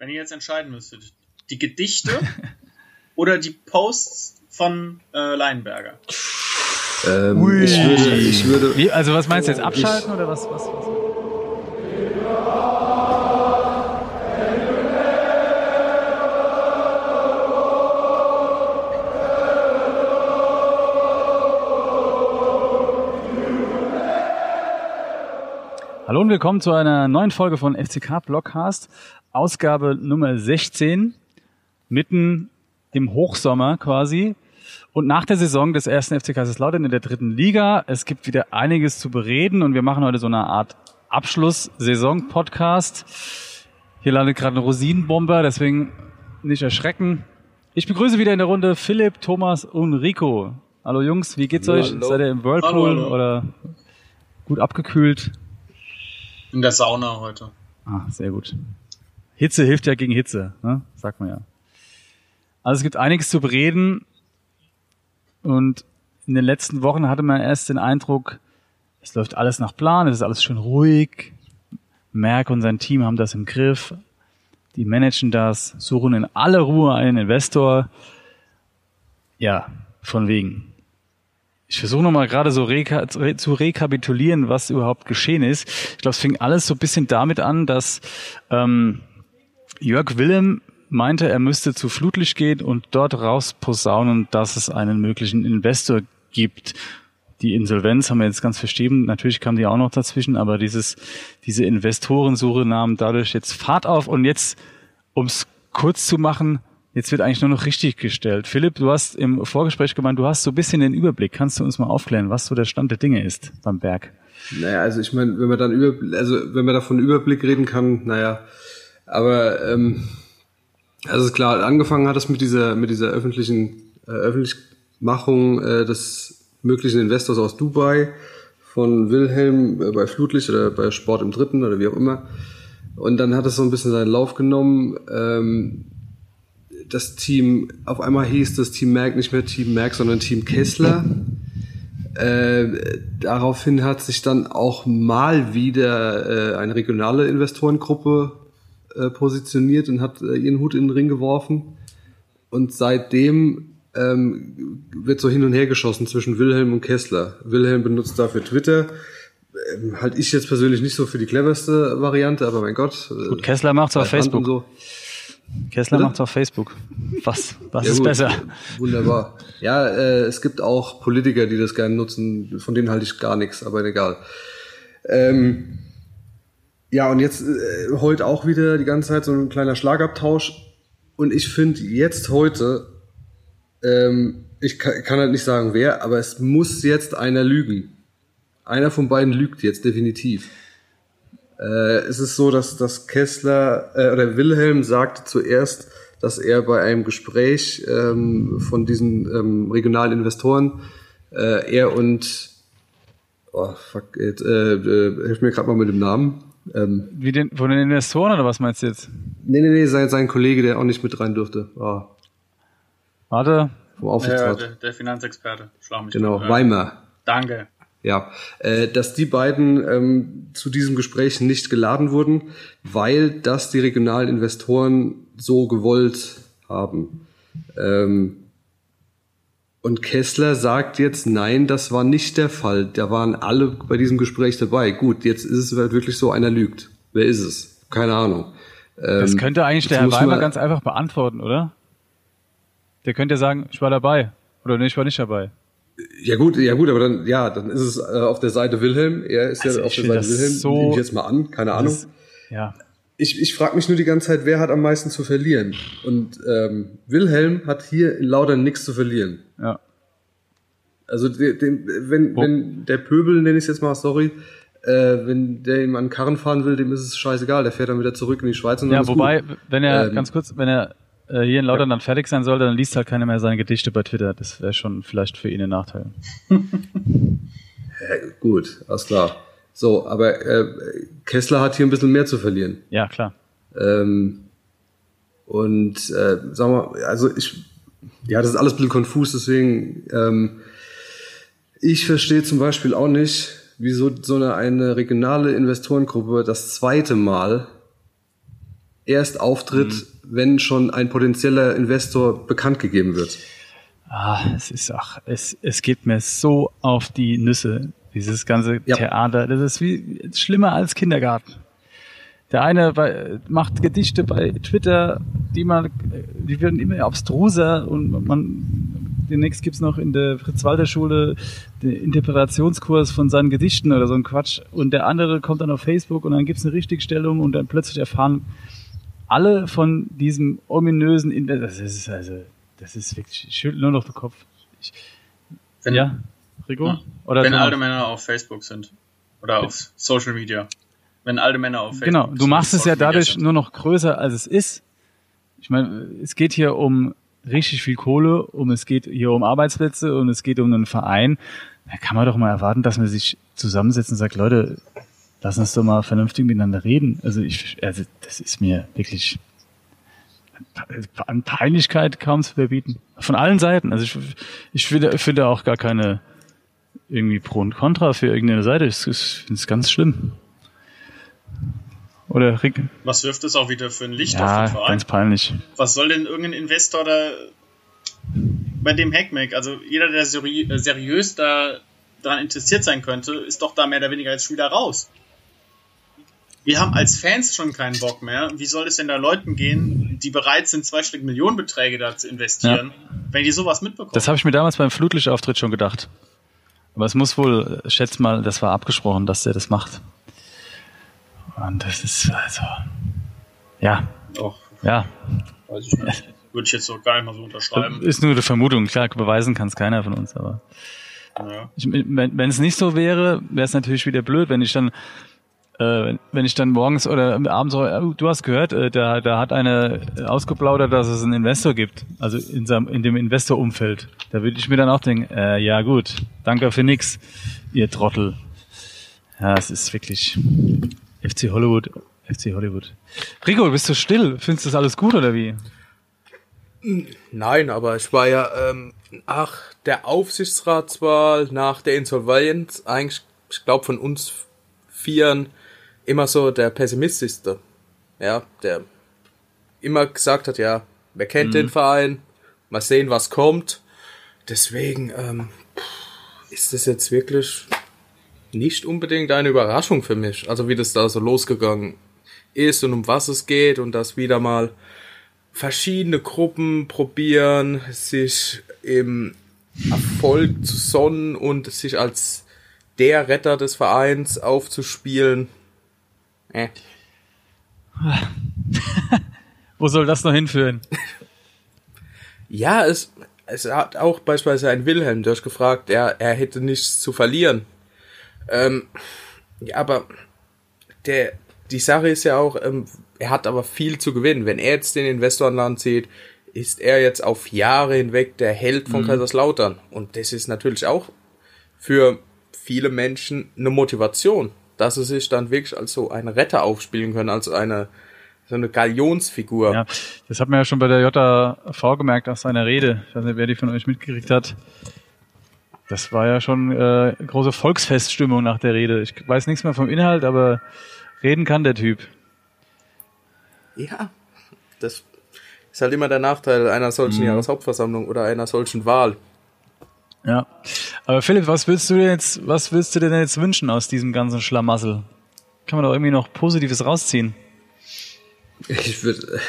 wenn ihr jetzt entscheiden müsstet, die Gedichte oder die Posts von äh, Leinberger? Ähm, ich würde, ich würde. Wie, also was meinst du jetzt? Abschalten ich, oder was? was, was? Hallo und willkommen zu einer neuen Folge von FCK Blockcast, Ausgabe Nummer 16, mitten im Hochsommer quasi. Und nach der Saison des ersten FC Kaiserslautern in der dritten Liga, es gibt wieder einiges zu bereden und wir machen heute so eine Art Abschluss-Saison-Podcast. Hier landet gerade ein Rosinenbomber, deswegen nicht erschrecken. Ich begrüße wieder in der Runde Philipp, Thomas und Rico. Hallo Jungs, wie geht's euch? Hallo. Seid ihr im Whirlpool Hallo, hallo. oder gut abgekühlt? In der Sauna heute. Ah, sehr gut. Hitze hilft ja gegen Hitze, ne? sagt man ja. Also es gibt einiges zu bereden und in den letzten Wochen hatte man erst den Eindruck, es läuft alles nach Plan, es ist alles schön ruhig. Merck und sein Team haben das im Griff. Die managen das, suchen in aller Ruhe einen Investor. Ja, von wegen. Ich versuche nochmal gerade so reka re zu rekapitulieren, was überhaupt geschehen ist. Ich glaube, es fing alles so ein bisschen damit an, dass ähm, Jörg Willem meinte, er müsste zu Flutlicht gehen und dort raus posaunen, dass es einen möglichen Investor gibt. Die Insolvenz haben wir jetzt ganz verstehen. Natürlich kam die auch noch dazwischen, aber dieses, diese Investorensuche nahm dadurch jetzt Fahrt auf und jetzt, um es kurz zu machen, Jetzt wird eigentlich nur noch richtig gestellt. Philipp, du hast im Vorgespräch gemeint, du hast so ein bisschen den Überblick. Kannst du uns mal aufklären, was so der Stand der Dinge ist beim Berg? Naja, also ich meine, wenn man dann über, also wenn man davon Überblick reden kann, naja, aber ähm, also ist klar, angefangen hat es mit dieser mit dieser öffentlichen äh, Öffentlichmachung äh, des möglichen Investors aus Dubai von Wilhelm äh, bei Flutlicht oder bei Sport im Dritten oder wie auch immer. Und dann hat es so ein bisschen seinen Lauf genommen. Ähm, das Team, auf einmal hieß das Team Merck nicht mehr Team Merck, sondern Team Kessler. Äh, daraufhin hat sich dann auch mal wieder äh, eine regionale Investorengruppe äh, positioniert und hat äh, ihren Hut in den Ring geworfen. Und seitdem ähm, wird so hin und her geschossen zwischen Wilhelm und Kessler. Wilhelm benutzt dafür Twitter. Ähm, halt ich jetzt persönlich nicht so für die cleverste Variante, aber mein Gott. äh, Gut, Kessler macht's auf Facebook. und So. Kessler Bitte? macht's auf Facebook. Was, was Ja, ist gut, besser? Wunderbar. Ja, äh, es gibt auch Politiker, die das gerne nutzen, von denen halte ich gar nichts, aber egal. Ähm, ja, und jetzt äh, heute auch wieder die ganze Zeit so ein kleiner Schlagabtausch. Und ich finde jetzt heute, ähm, ich kann, kann halt nicht sagen wer, aber es muss jetzt einer lügen. Einer von beiden lügt jetzt definitiv. Äh, es ist so, dass, dass Kessler äh, oder Wilhelm sagte zuerst, dass er bei einem Gespräch ähm, von diesen ähm, regionalen Investoren äh, er und oh fuck, jetzt, äh, äh, hilf mir gerade mal mit dem Namen. Ähm, Wie den, von den Investoren oder was meinst du jetzt? nee, nee, nee, sein, sein Kollege, der auch nicht mit rein durfte. Oh, Warte, vom Ja, Aufsichtsrat. der, der Finanzexperte. Schlag mich genau. Ja. Weimar. Danke. Ja, äh, dass die beiden ähm, zu diesem Gespräch nicht geladen wurden, weil das die regionalen Investoren so gewollt haben. Ähm, und Kessler sagt jetzt, nein, das war nicht der Fall. Da waren alle bei diesem Gespräch dabei. Gut, jetzt ist es halt wirklich so, einer lügt. Wer ist es? Keine Ahnung. das Ähm, könnte eigentlich der Herr Weimer man- ganz einfach beantworten, oder? Der könnte ja sagen, ich war dabei. Oder nee, ich war nicht dabei. Ja gut, ja gut, aber dann, ja, dann ist es äh, auf der Seite Wilhelm. Er ist Also ja auf der Seite Wilhelm. so- Nehme ich jetzt mal an, keine Ahnung. Das, ja. Ich, ich frage mich nur die ganze Zeit, wer hat am meisten zu verlieren? Und ähm, Wilhelm hat hier in Laudern nichts zu verlieren. Ja. Also de, dem, wenn, Wo- wenn der Pöbel, nenne ich es jetzt mal, sorry, äh, wenn der ihm an den Karren fahren will, dem ist es scheißegal. Der fährt dann wieder zurück in die Schweiz und dann Ja, ist wobei, gut. wenn er, Ähm, ganz kurz, wenn er äh, hier in Lautern dann fertig sein sollte, dann liest halt keiner mehr seine Gedichte bei Twitter. Das wäre schon vielleicht für ihn ein Nachteil. Äh, gut, alles klar. So, aber äh, Kessler hat hier ein bisschen mehr zu verlieren. Ja, klar. Ähm, und äh, sagen wir, also ich, ja, das ist alles ein bisschen konfus, deswegen, ähm, ich verstehe zum Beispiel auch nicht, wieso so eine, eine regionale Investorengruppe das zweite Mal erst auftritt, mhm. wenn schon ein potenzieller Investor bekannt gegeben wird. Ah, es ist ach, es, es geht mir so auf die Nüsse, dieses ganze ja. Theater. Das ist wie schlimmer als Kindergarten. Der eine bei, macht Gedichte bei Twitter, die man, die werden immer abstruser und man demnächst gibt's noch in der Fritz-Walter-Schule den Interpretationskurs von seinen Gedichten oder so ein Quatsch. Und der andere kommt dann auf Facebook und dann gibt's eine Richtigstellung und dann plötzlich erfahren alle von diesem ominösen Inter das ist also das ist wirklich ich schüttel nur noch den Kopf. Ich, wenn, ja, Rico? Ja, oder wenn alte Männer auf Facebook sind oder auf Social Media. Wenn alte Männer auf Facebook Genau, du machst es ja dadurch nur noch größer als es ist. Ich meine, es geht hier um richtig viel Kohle, um es geht hier um Arbeitsplätze und es geht um einen Verein. Da kann man doch mal erwarten, dass man sich zusammensetzt und sagt, Leute, lass uns doch mal vernünftig miteinander reden. Also ich, also das ist mir wirklich an Peinlichkeit kaum zu verbieten. Von allen Seiten. Also ich, ich finde, finde auch gar keine irgendwie Pro und Contra für irgendeine Seite. Ich, ich finde es ganz schlimm. Oder Rick? Was wirft es auch wieder für ein Licht ja, auf den Verein? ganz peinlich. Was soll denn irgendein Investor da bei dem Hackmack, also jeder, der seri seriös da daran interessiert sein könnte, ist doch da mehr oder weniger als Spieler raus wir haben als Fans schon keinen Bock mehr. Wie soll es denn da Leuten gehen, die bereit sind, zweistellige Millionenbeträge da zu investieren, ja. wenn die sowas mitbekommen? Das habe ich mir damals beim Flutlichtauftritt schon gedacht. Aber es muss wohl, schätz mal, das war abgesprochen, dass der das macht. Und das ist also, ja. Doch. Ja. Weiß ich nicht. Würde ich jetzt so gar nicht mal so unterschreiben. Ist nur eine Vermutung. Klar, beweisen kann es keiner von uns, aber. Ja. Ich, wenn es nicht so wäre, wäre es natürlich wieder blöd, wenn ich dann äh, wenn ich dann morgens oder abends, oh, du hast gehört, äh, da, da hat eine ausgeplaudert, dass es einen Investor gibt, also in, seinem, in dem Investorumfeld. Da würde ich mir dann auch denken, äh, ja gut, danke für nix, ihr Trottel. Ja, es ist wirklich FC Hollywood, FC Hollywood. Rico, bist du still? Findest du das alles gut oder wie? Nein, aber ich war ja ähm, nach der Aufsichtsratswahl, nach der Insolvenz, eigentlich, ich glaube von uns Vieren immer so der Pessimistischste. Ja, der immer gesagt hat, ja, wer kennt mhm. den Verein, mal sehen, was kommt. Deswegen ähm, ist das jetzt wirklich nicht unbedingt eine Überraschung für mich. Also wie das da so losgegangen ist und um was es geht und dass wieder mal verschiedene Gruppen probieren, sich im Erfolg zu sonnen und sich als der Retter des Vereins aufzuspielen. Äh. Wo soll das noch hinführen? ja, es, es hat auch beispielsweise ein Wilhelm durchgefragt, er, er hätte nichts zu verlieren. Ähm, ja, aber der, die Sache ist ja auch, ähm, er hat aber viel zu gewinnen. Wenn er jetzt den Investor an Land zieht, ist er jetzt auf Jahre hinweg der Held von mhm. Kaiserslautern. Und das ist natürlich auch für viele Menschen eine Motivation dass sie sich dann wirklich als so ein Retter aufspielen können, als eine so eine Galionsfigur. Ja, das hat man ja schon bei der JV gemerkt aus seiner Rede. Ich weiß nicht, wer die von euch mitgekriegt hat. Das war ja schon äh, große Volksfeststimmung nach der Rede. Ich weiß nichts mehr vom Inhalt, aber reden kann der Typ. Ja, das ist halt immer der Nachteil einer solchen mhm. Jahreshauptversammlung oder einer solchen Wahl. Ja. Aber Philipp, was willst du denn jetzt, was willst du denn jetzt wünschen aus diesem ganzen Schlamassel? Kann man doch irgendwie noch Positives rausziehen? Ich würde,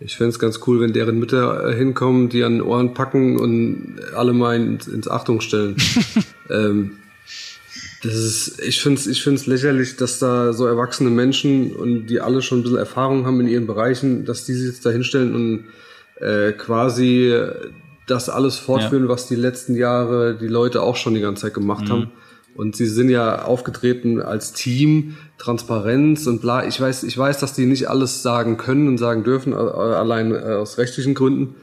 ich fände es ganz cool, wenn deren Mütter hinkommen, die an den Ohren packen und alle mal ins, ins Achtung stellen. ähm, das ist, ich finde es ich find's lächerlich, dass da so erwachsene Menschen und die alle schon ein bisschen Erfahrung haben in ihren Bereichen, dass die sich jetzt da hinstellen und äh, quasi das alles fortführen, ja. was die letzten Jahre die Leute auch schon die ganze Zeit gemacht mhm. haben. Und sie sind ja aufgetreten als Team, Transparenz und bla. Ich weiß, ich weiß, dass die nicht alles sagen können und sagen dürfen, allein äh, aus rechtlichen Gründen.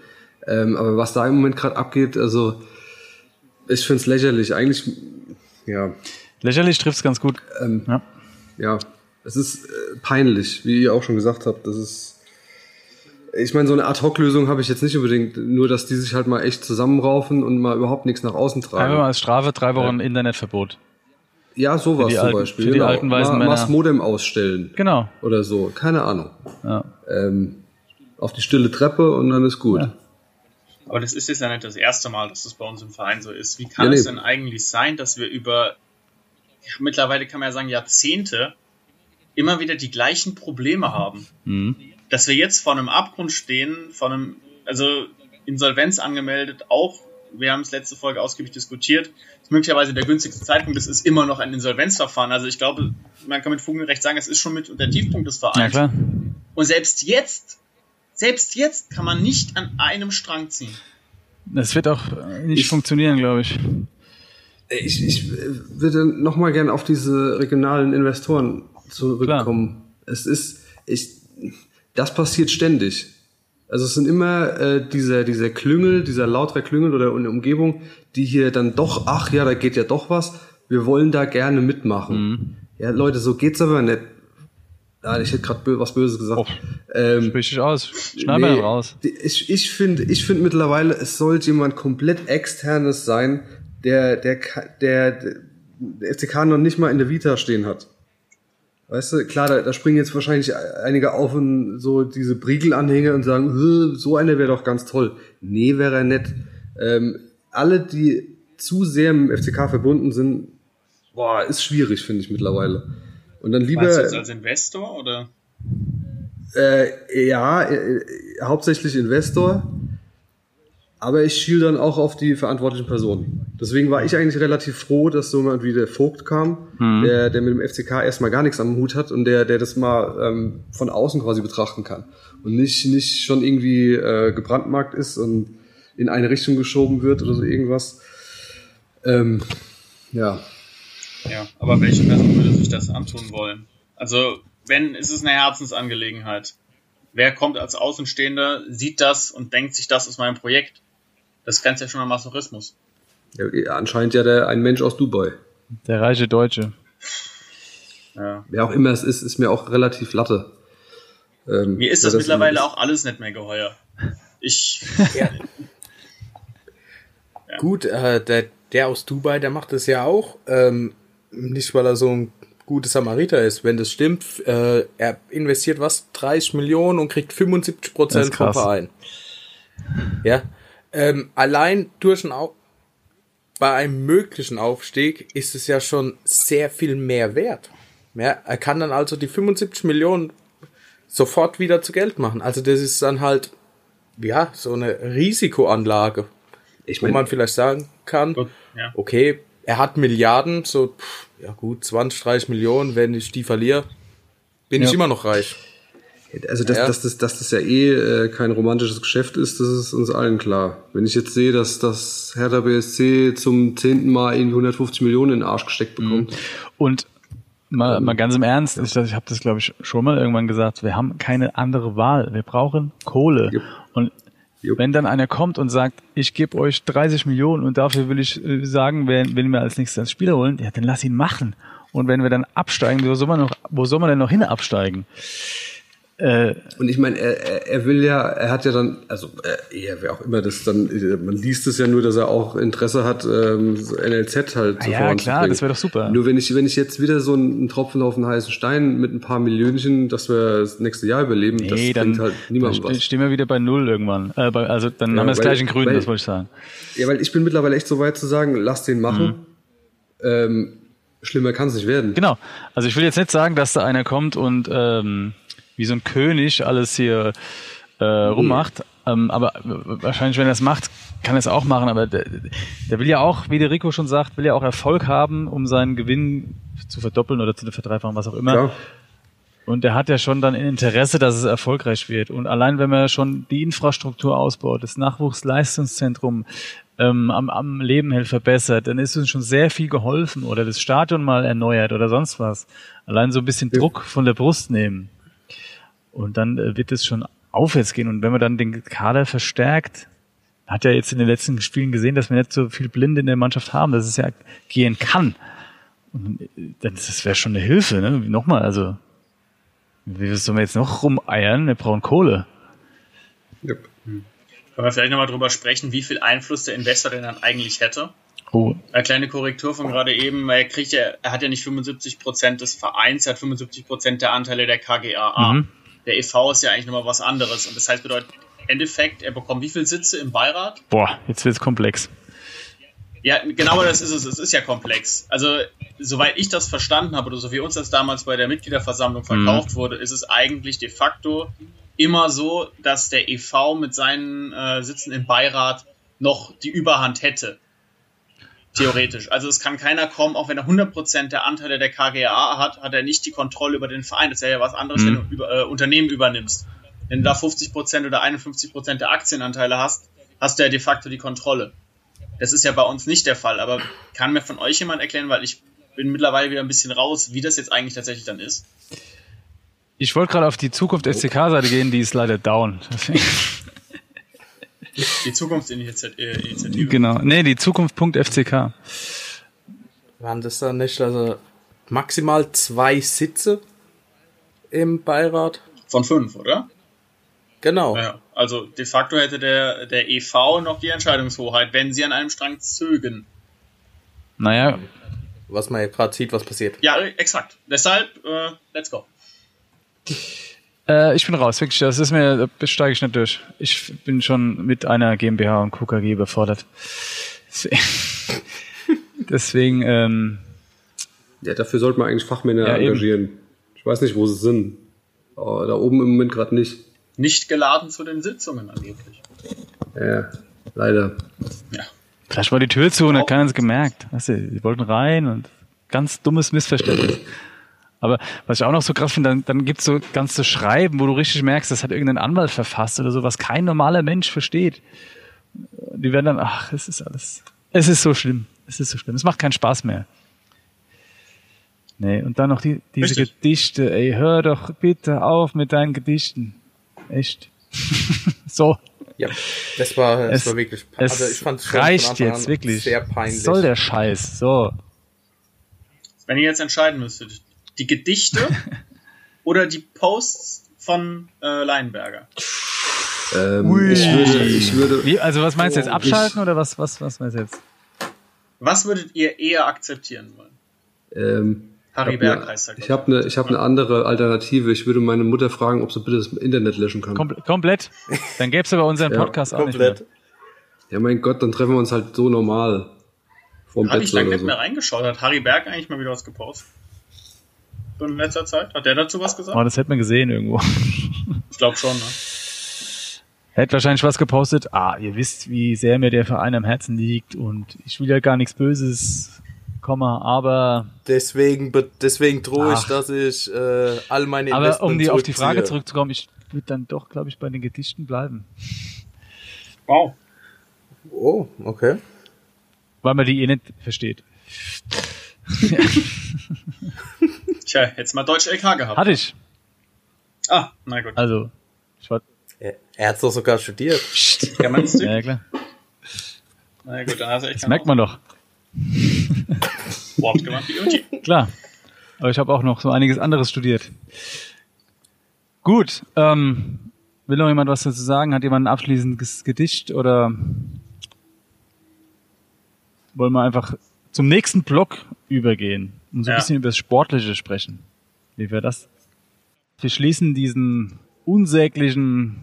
Ähm, aber was da im Moment gerade abgeht, also ich finde es lächerlich. Eigentlich, ja. Lächerlich trifft es ganz gut. Ähm, ja. ja, es ist äh, peinlich, wie ihr auch schon gesagt habt. Das ist ich meine, so eine Ad-Hoc-Lösung habe ich jetzt nicht unbedingt, nur dass die sich halt mal echt zusammenraufen und mal überhaupt nichts nach außen tragen. Einfach mal als Strafe drei Wochen ja. Internetverbot. Ja, sowas zum alten- Beispiel. für die genau. alten weißen mal, Männer. mal das Modem ausstellen. Genau. Oder so. Keine Ahnung. Ja. Ähm, auf die stille Treppe und dann ist gut. Ja. Aber das ist jetzt ja nicht das erste Mal, dass das bei uns im Verein so ist. Wie kann Ja, nee. es denn eigentlich sein, dass wir über, ja, mittlerweile kann man ja sagen, Jahrzehnte immer wieder die gleichen Probleme haben? Mhm. Dass wir jetzt vor einem Abgrund stehen, vor einem, also Insolvenz angemeldet, auch, wir haben es letzte Folge ausgiebig diskutiert, ist möglicherweise der günstigste Zeitpunkt, es ist immer noch ein Insolvenzverfahren. Also ich glaube, man kann mit Fug und Recht sagen, es ist schon mit der Tiefpunkt des Ja, Vereins. klar. Und selbst jetzt, selbst jetzt kann man nicht an einem Strang ziehen. Das wird auch äh, nicht Ich- funktionieren, glaube ich. Ich, ich äh, würde nochmal gern auf diese regionalen Investoren zurückkommen. Es ist, ich, das passiert ständig. Also es sind immer äh, dieser, dieser Klüngel, dieser lautere Klüngel oder eine Umgebung, die hier dann doch, ach ja, da geht ja doch was, wir wollen da gerne mitmachen. Ja, Leute, so geht's aber nicht. Ah, ich hätte gerade bö was Böses gesagt. Oh. ähm, Sprich dich aus. Schneid mal Nee, raus. Ich, ich finde ich find mittlerweile, es sollte jemand komplett externes sein, der, der, der, der FCK noch nicht mal in der Vita stehen hat. Weißt du, klar, da, da springen jetzt wahrscheinlich einige auf und so diese Briegelanhänger und sagen, "Hö, so einer wäre doch ganz toll. Nee, wäre er nett. Ähm, alle, die zu sehr mit dem FCK verbunden sind, boah, ist schwierig, finde ich mittlerweile. Und dann lieber. Meinst du jetzt als Investor oder? Äh, ja, äh, hauptsächlich Investor. Aber ich schiel dann auch auf die verantwortlichen Personen. Deswegen war ich eigentlich relativ froh, dass so jemand wie der Vogt kam, der, der mit dem FCK erstmal gar nichts am Hut hat und der, der das mal ähm, von außen quasi betrachten kann. Und nicht, nicht schon irgendwie äh, gebrandmarkt ist und in eine Richtung geschoben wird oder so irgendwas. Ähm, ja. Ja, aber welche Person würde sich das antun wollen? Also, wenn, ist es eine Herzensangelegenheit. Wer kommt als Außenstehender, sieht das und denkt sich, das ist mein Projekt? Das grenzt ja schon an Masochismus. ja anscheinend ja der, ein Mensch aus Dubai. Der reiche Deutsche. Ja. Wer auch immer es ist, ist mir auch relativ latte. Ähm, Mir ist das wer mittlerweile immer auch alles nicht mehr geheuer. Ich, Ja. Gut, äh, der, der aus Dubai, der macht das ja auch. Ähm, nicht, weil er so ein guter Samariter ist. Wenn das stimmt, äh, er investiert was? 30 Millionen und kriegt 75 Das Prozent ist vom. Verein. Ja. Ähm, allein durch ein Au bei einem möglichen Aufstieg ist es ja schon sehr viel mehr wert. Ja, er kann dann also die 75 Millionen sofort wieder zu Geld machen. Also das ist dann halt, ja, so eine Risikoanlage, Ich wo mein- man vielleicht sagen kann, Gut, ja. okay, er hat Milliarden, so, pff, ja gut, 20, 30 Millionen, wenn ich die verliere, bin Ja. ich immer noch reich. Also, dass, Ja. dass, das, dass das ja eh äh, kein romantisches Geschäft ist, das ist uns allen klar. Wenn ich jetzt sehe, dass das Hertha BSC zum zehnten Mal irgendwie 150 Millionen in den Arsch gesteckt bekommt, Und mal, mal ganz im Ernst, ich, ich habe das glaube ich schon mal irgendwann gesagt, wir haben keine andere Wahl. Wir brauchen Kohle. Jupp. Und Jupp. wenn dann einer kommt und sagt, ich gebe euch 30 Millionen und dafür will ich äh, sagen, wer will mir als nächstes als Spieler holen, ja, dann lass ihn machen. Und wenn wir dann absteigen, wo soll man noch, wo soll man denn noch hin absteigen? Äh, Und ich meine, er, er, will ja, er hat ja dann, also äh, er, wer auch immer das dann, äh, man liest es ja nur, dass er auch Interesse hat, ähm, so NLZ halt zu ja, klar, das wäre doch super. Nur wenn ich, wenn ich jetzt wieder so einen Tropfen auf den heißen Stein mit ein paar Millionchen, dass wir das nächste Jahr überleben, das nee, dann, bringt halt niemandem dann was. stehen wir wieder bei Null irgendwann. Äh, bei, also dann Ja, haben wir das gleich in Grün, weil- das wollte ich sagen. Ja, weil ich bin mittlerweile echt so weit zu sagen, lass den machen. Ähm, schlimmer kann es nicht werden. Genau. Also ich will jetzt nicht sagen, dass da einer kommt und ähm, wie so ein König alles hier äh, rummacht. Ähm, aber wahrscheinlich, wenn er es macht, kann er es auch machen. Aber der, der will ja auch, wie der Rico schon sagt, will ja auch Erfolg haben, um seinen Gewinn zu verdoppeln oder zu verdreifachen, was auch immer. Klar. Und er hat ja schon dann ein Interesse, dass es erfolgreich wird. Und allein wenn man schon die Infrastruktur ausbaut, das Nachwuchsleistungszentrum ähm, am, am Leben hält, verbessert, dann ist uns schon sehr viel geholfen oder das Stadion mal erneuert oder sonst was. Allein so ein bisschen Druck von der Brust nehmen. Und dann äh, wird es schon aufwärts gehen. Und wenn man dann den Kader verstärkt, hat ja jetzt in den letzten Spielen gesehen, dass wir nicht so viel Blinde in der Mannschaft haben, dass es ja gehen kann. Und äh, das wäre schon eine Hilfe, ne? Nochmal, also wie sollen wir jetzt noch rumeiern? Wir brauchen Kohle. Yep. Können wir vielleicht nochmal drüber sprechen, wie viel Einfluss der Investor denn dann eigentlich hätte? Oh. Eine kleine Korrektur von gerade eben, er kriegt ja, er hat ja nicht 75% des Vereins, er hat 75% der Anteile der KGAA. Mhm. Der EV ist ja eigentlich nochmal was anderes. Und das heißt, bedeutet im Endeffekt, er bekommt wie viele Sitze im Beirat? Boah, jetzt wird's komplex. Ja, genau das ist es. Es ist ja komplex. Also, soweit ich das verstanden habe, oder so wie uns das damals bei der Mitgliederversammlung verkauft mhm. wurde, ist es eigentlich de facto immer so, dass der EV mit seinen äh, Sitzen im Beirat noch die Überhand hätte. Theoretisch. Also es kann keiner kommen, auch wenn er 100% der Anteile der KGA hat, hat er nicht die Kontrolle über den Verein. Das ist ja was anderes, mhm. wenn du über, äh, Unternehmen übernimmst. Wenn du da 50% oder 51% der Aktienanteile hast, hast du ja de facto die Kontrolle. Das ist ja bei uns nicht der Fall, aber kann mir von euch jemand erklären, weil ich bin mittlerweile wieder ein bisschen raus, wie das jetzt eigentlich tatsächlich dann ist. Ich wollte gerade auf die Zukunft SCK-Seite gehen, die ist leider down. Die Zukunftsinitiative. Genau. Nee, die Zukunft.fck. Waren das dann nicht also maximal zwei Sitze im Beirat? Von fünf, oder? Genau. Ja, also de facto hätte der, der EV noch die Entscheidungshoheit, wenn sie an einem Strang zögen. Naja. Was man ja gerade sieht, was passiert. Ja, exakt. Deshalb, äh, let's go. Äh, ich bin raus, wirklich. Das ist mir, da steige ich nicht durch. Ich bin schon mit einer GmbH und KKG überfordert. Deswegen, ähm, Ja, dafür sollte man eigentlich Fachmänner ja, engagieren. Eben. Ich weiß nicht, wo sie sind. Aber da oben im Moment gerade nicht. Nicht geladen zu den Sitzungen angeblich. Ja, leider. Ja. Vielleicht war die Tür zu und hat keiner es gemerkt. Weißt du, die wollten rein und ganz dummes Missverständnis. Aber was ich auch noch so krass finde, dann, dann gibt es so ganze Schreiben, wo du richtig merkst, das hat irgendein Anwalt verfasst oder so, was kein normaler Mensch versteht. Die werden dann, ach, es ist alles, es ist so schlimm, es ist so schlimm, es macht keinen Spaß mehr. Nee, und dann noch die, diese Richtig. Gedichte, ey, hör doch bitte auf mit deinen Gedichten. Echt. so. Ja, das war, das es, war wirklich, also ich fand es reicht jetzt wirklich. Sehr peinlich. Soll der Scheiß, so. Wenn ihr jetzt entscheiden müsstet, die Gedichte oder die Posts von äh, Leinberger? Ähm, ich würde, ich würde. Wie, also was meinst du jetzt? Abschalten ich, oder was, was, was meinst du jetzt? Was würdet ihr eher akzeptieren wollen? Ähm, Harry Berg ne, heißt er. Ich habe eine, ich habe eine andere Alternative. Ich würde meine Mutter fragen, ob sie bitte das Internet löschen kann. Kom komplett. Dann gäbe es aber unseren Podcast ja, auch komplett. nicht mehr. Ja, mein Gott, dann treffen wir uns halt so normal. Habe ich lange nicht so. mehr reingeschaut. Hat Harry Berg eigentlich mal wieder was gepostet? In letzter Zeit? Hat der dazu was gesagt? Oh, das hätte man gesehen irgendwo. Ich glaube schon, ne? Hätte wahrscheinlich was gepostet. Ah, ihr wisst, wie sehr mir der Verein am Herzen liegt und ich will ja gar nichts Böses, Komma, aber. Deswegen, deswegen drohe ich, dass ich äh, all meine Aber um die, auf die Frage zurückzukommen, ich würde dann doch, glaube ich, bei den Gedichten bleiben. Wow. Oh, okay. Weil man die eh nicht versteht. Tja, jetzt mal Deutsch LK gehabt. Hatte ich. Ah, na gut. Also, ich war. Er, er hat doch sogar studiert. Ja, meinst du? Ja, klar. Na gut, dann hast du echt Das merkt man doch. Wortgewandt wie Uti. Klar. Aber ich habe auch noch so einiges anderes studiert. Gut, ähm, will noch jemand was dazu sagen? Hat jemand ein abschließendes Gedicht oder wollen wir einfach zum nächsten Block übergehen? Und so ein ja. bisschen über das Sportliche sprechen. Wie wäre das? Wir schließen diesen unsäglichen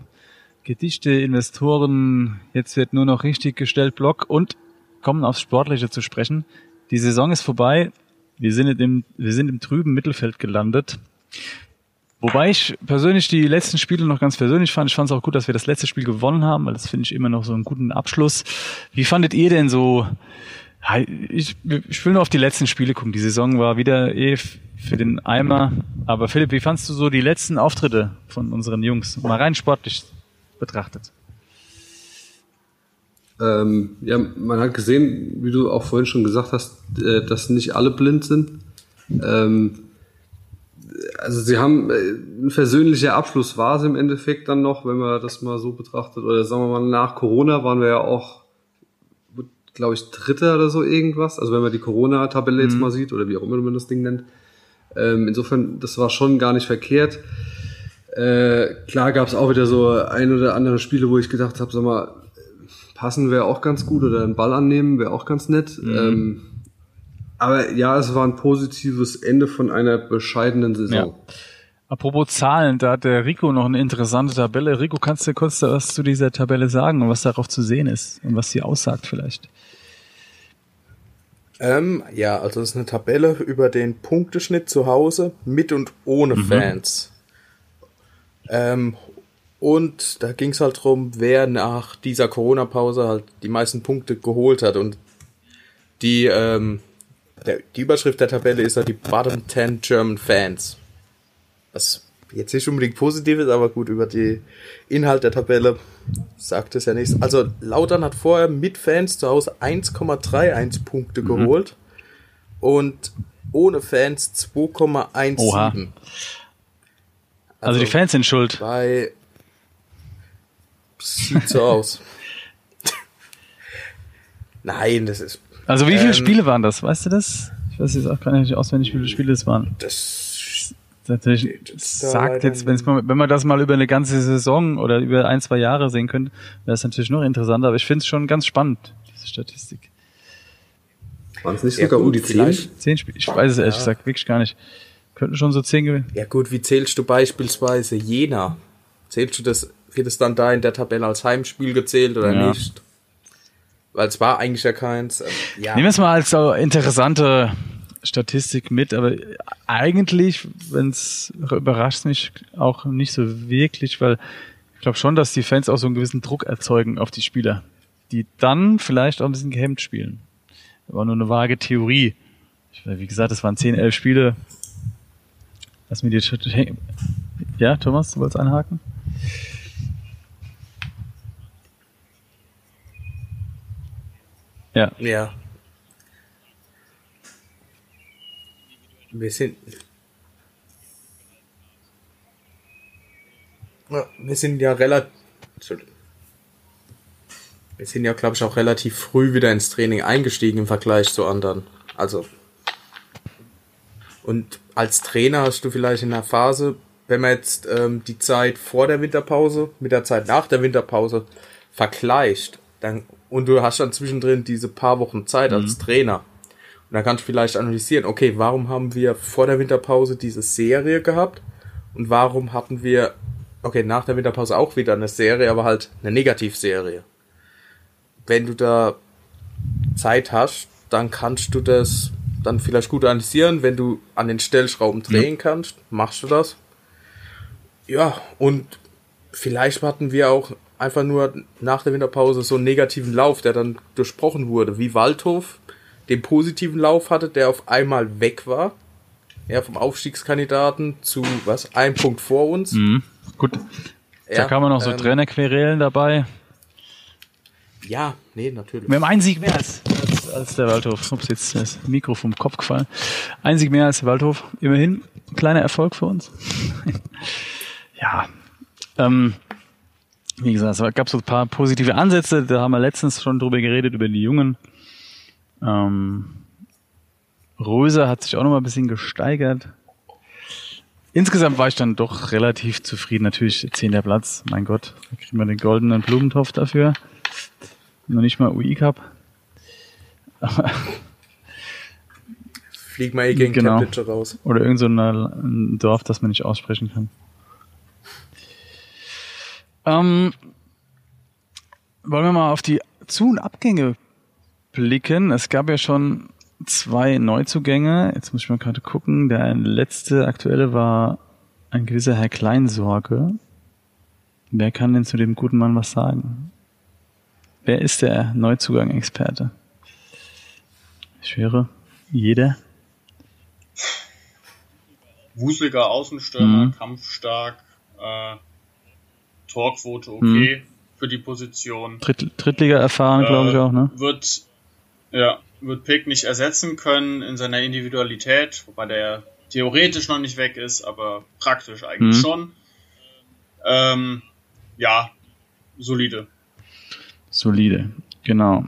Gedichte, Investoren, jetzt wird nur noch richtig gestellt Block und kommen aufs Sportliche zu sprechen. Die Saison ist vorbei. Wir sind im, wir sind im trüben Mittelfeld gelandet. Wobei ich persönlich die letzten Spiele noch ganz persönlich fand. Ich fand es auch gut, dass wir das letzte Spiel gewonnen haben, weil das finde ich immer noch so einen guten Abschluss. Wie fandet ihr denn so ich, ich will nur auf die letzten Spiele gucken. Die Saison war wieder eh für den Eimer. Aber Philipp, wie fandst du so die letzten Auftritte von unseren Jungs? Mal rein sportlich betrachtet. Ähm, ja, man hat gesehen, wie du auch vorhin schon gesagt hast, äh, dass nicht alle blind sind. Ähm, also sie haben äh, ein versöhnlicher Abschluss war es im Endeffekt dann noch, wenn man das mal so betrachtet. Oder sagen wir mal, nach Corona waren wir ja auch glaube ich, Dritter oder so irgendwas. Also wenn man die Corona-Tabelle jetzt mhm. mal sieht oder wie auch immer man das Ding nennt. Ähm, insofern, das war schon gar nicht verkehrt. Äh, klar gab es auch wieder so ein oder andere Spiele, wo ich gedacht habe, sag mal, passen wäre auch ganz gut oder einen Ball annehmen wäre auch ganz nett. Mhm. Ähm, aber ja, es war ein positives Ende von einer bescheidenen Saison. Ja. Apropos Zahlen, da hat der Rico noch eine interessante Tabelle. Rico, kannst du kurz was zu dieser Tabelle sagen und was darauf zu sehen ist und was sie aussagt vielleicht? Ähm, ja, also es ist eine Tabelle über den Punkteschnitt zu Hause mit und ohne mhm. Fans. Ähm, und da ging es halt drum, wer nach dieser Corona-Pause halt die meisten Punkte geholt hat. Und die, ähm, der, die Überschrift der Tabelle ist halt die Bottom 10 German Fans. Was jetzt nicht unbedingt positiv ist, aber gut, über die Inhalt der Tabelle sagt es ja nichts. Also Lautern hat vorher mit Fans zu Hause 1,31 Punkte mhm. geholt und ohne Fans 2,17. Also, also, die Fans sind schuld. Bei sieht so aus. Nein, das ist. Also wie viele ähm, Spiele waren das? Weißt du das? Ich weiß jetzt auch gar nicht auswendig, wie viele Spiele es waren. Das natürlich sagt jetzt, mal, wenn man das mal über eine ganze Saison oder über ein, zwei Jahre sehen könnte, wäre es natürlich noch interessanter. Aber ich finde es schon ganz spannend, diese Statistik. Waren es nicht sogar um die zehn? Zehn Spiele? Ich weiß es ehrlich ja. gesagt wirklich gar nicht. Könnten schon so zehn gewinnen. Ja gut, wie zählst du beispielsweise Jena? Zählst du das, wird es dann da in der Tabelle als Heimspiel gezählt oder ja. nicht? Weil es war eigentlich ja keins. Ähm, ja. Nehmen wir es mal als so interessante Statistik mit, aber eigentlich, wenn es überrascht mich auch nicht so wirklich, weil ich glaube schon, dass die Fans auch so einen gewissen Druck erzeugen auf die Spieler, die dann vielleicht auch ein bisschen gehemmt spielen. War nur eine vage Theorie. Wie gesagt, es waren 10, 11 Spiele. Lass mir die Ja, Thomas, du wolltest einhaken? Ja. Ja. Wir sind. Ja, wir sind ja relativ. Wir sind ja, glaube ich, auch relativ früh wieder ins Training eingestiegen im Vergleich zu anderen. Also. Und als Trainer hast du vielleicht in der Phase, wenn man jetzt ähm, die Zeit vor der Winterpause mit der Zeit nach der Winterpause vergleicht, dann und du hast dann zwischendrin diese paar Wochen Zeit mhm. als Trainer, und dann kannst du vielleicht analysieren, okay, warum haben wir vor der Winterpause diese Serie gehabt? Und warum hatten wir, okay, nach der Winterpause auch wieder eine Serie, aber halt eine Negativserie? Wenn du da Zeit hast, dann kannst du das dann vielleicht gut analysieren. Wenn du an den Stellschrauben drehen ja. kannst, machst du das. Ja, und vielleicht hatten wir auch einfach nur nach der Winterpause so einen negativen Lauf, der dann durchbrochen wurde, wie Waldhof den positiven Lauf hatte, der auf einmal weg war. Ja, vom Aufstiegskandidaten zu, was, ein Punkt vor uns. Mhm. Gut. Ja, da kann man noch so ähm, Trainerquerelen dabei. Ja, nee, natürlich. Wir haben einen Sieg mehr als, als, als der Waldhof. Ups, jetzt ist das Mikro vom Kopf gefallen. Ein Sieg mehr als der Waldhof. Immerhin kleiner Erfolg für uns. ja. Ähm, wie gesagt, es gab so ein paar positive Ansätze. Da haben wir letztens schon drüber geredet, über die Jungen. Ähm, Röse hat sich auch noch mal ein bisschen gesteigert. Insgesamt war ich dann doch relativ zufrieden. Natürlich zehnter Platz, mein Gott, da kriegen wir den goldenen Blumentopf dafür. Noch nicht mal UI Cup. Flieg mal eh gegen genau. Temperature raus. Oder irgend so ein Dorf, das man nicht aussprechen kann. Ähm, wollen wir mal auf die Zu- und Abgänge blicken. Es gab ja schon zwei Neuzugänge. Jetzt muss ich mal gerade gucken. Der letzte aktuelle war ein gewisser Herr Kleinsorge. Wer kann denn zu dem guten Mann was sagen? Wer ist der Neuzugang-Experte? Ich wäre jeder. Wuseliger Außenstürmer, mhm. kampfstark, äh, Torquote okay mhm. für die Position. Dritt, Drittliga erfahren, äh, glaube ich auch, ne? Wird ja, wird Pick nicht ersetzen können in seiner Individualität, wobei der theoretisch noch nicht weg ist, aber praktisch eigentlich mhm. schon. Ähm, ja, solide. Solide, genau.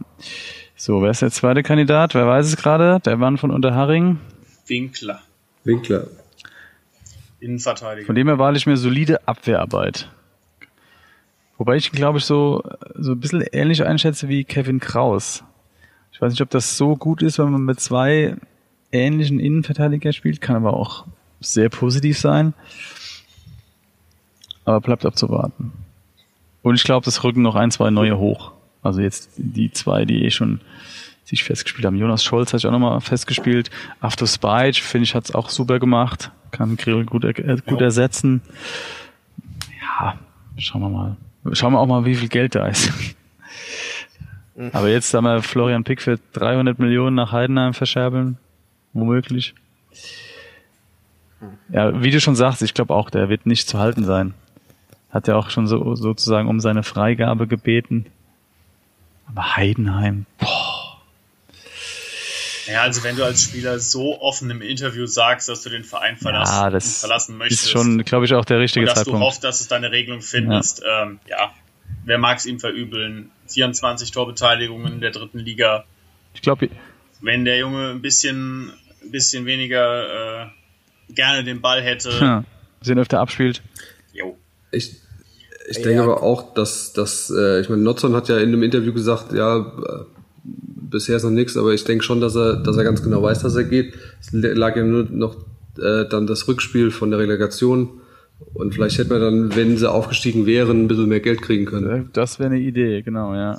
So, wer ist der zweite Kandidat? Wer weiß es gerade? Der Mann von Unterharing? Winkler. Winkler. Innenverteidiger. Von dem erwarte ich mir solide Abwehrarbeit. Wobei ich glaube ich so, so ein bisschen ähnlich einschätze wie Kevin Kraus. Ich weiß nicht, ob das so gut ist, wenn man mit zwei ähnlichen Innenverteidiger spielt, kann aber auch sehr positiv sein. Aber bleibt abzuwarten. Und ich glaube, das rücken noch ein, zwei neue hoch. Also jetzt die zwei, die eh schon sich festgespielt haben. Jonas Scholz hat sich auch nochmal festgespielt. After Spite, finde ich, hat es auch super gemacht. Kann Grill gut, äh, gut ersetzen. Ja, schauen wir mal. Schauen wir auch mal, wie viel Geld da ist. Aber jetzt haben wir Florian Pick für 300 Millionen nach Heidenheim verscherbeln. Womöglich. Ja, wie du schon sagst, ich glaube auch, der wird nicht zu halten sein. Hat ja auch schon so, sozusagen um seine Freigabe gebeten. Aber Heidenheim, boah. Ja, also wenn du als Spieler so offen im Interview sagst, dass du den Verein verlassen, ja, das verlassen möchtest. Ist schon, glaube ich, auch der richtige und dass Zeitpunkt. du hoffst, dass es deine Regelung findest. Ja, ähm, ja. Wer mag es ihm verübeln? 24 Torbeteiligungen in der dritten Liga. Ich glaube, wenn der Junge ein bisschen, ein bisschen weniger äh, gerne den Ball hätte, ja, bisschen öfter abspielt. Jo. Ich, ich denke aber auch, dass, dass äh, ich meine, Notzon hat ja in einem Interview gesagt, ja, äh, bisher ist noch nichts, aber ich denke schon, dass er, dass er ganz genau weiß, dass er geht. Es lag ja nur noch äh, dann das Rückspiel von der Relegation. Und vielleicht hätte man dann, wenn sie aufgestiegen wären, ein bisschen mehr Geld kriegen können. Das wäre eine Idee, genau, ja.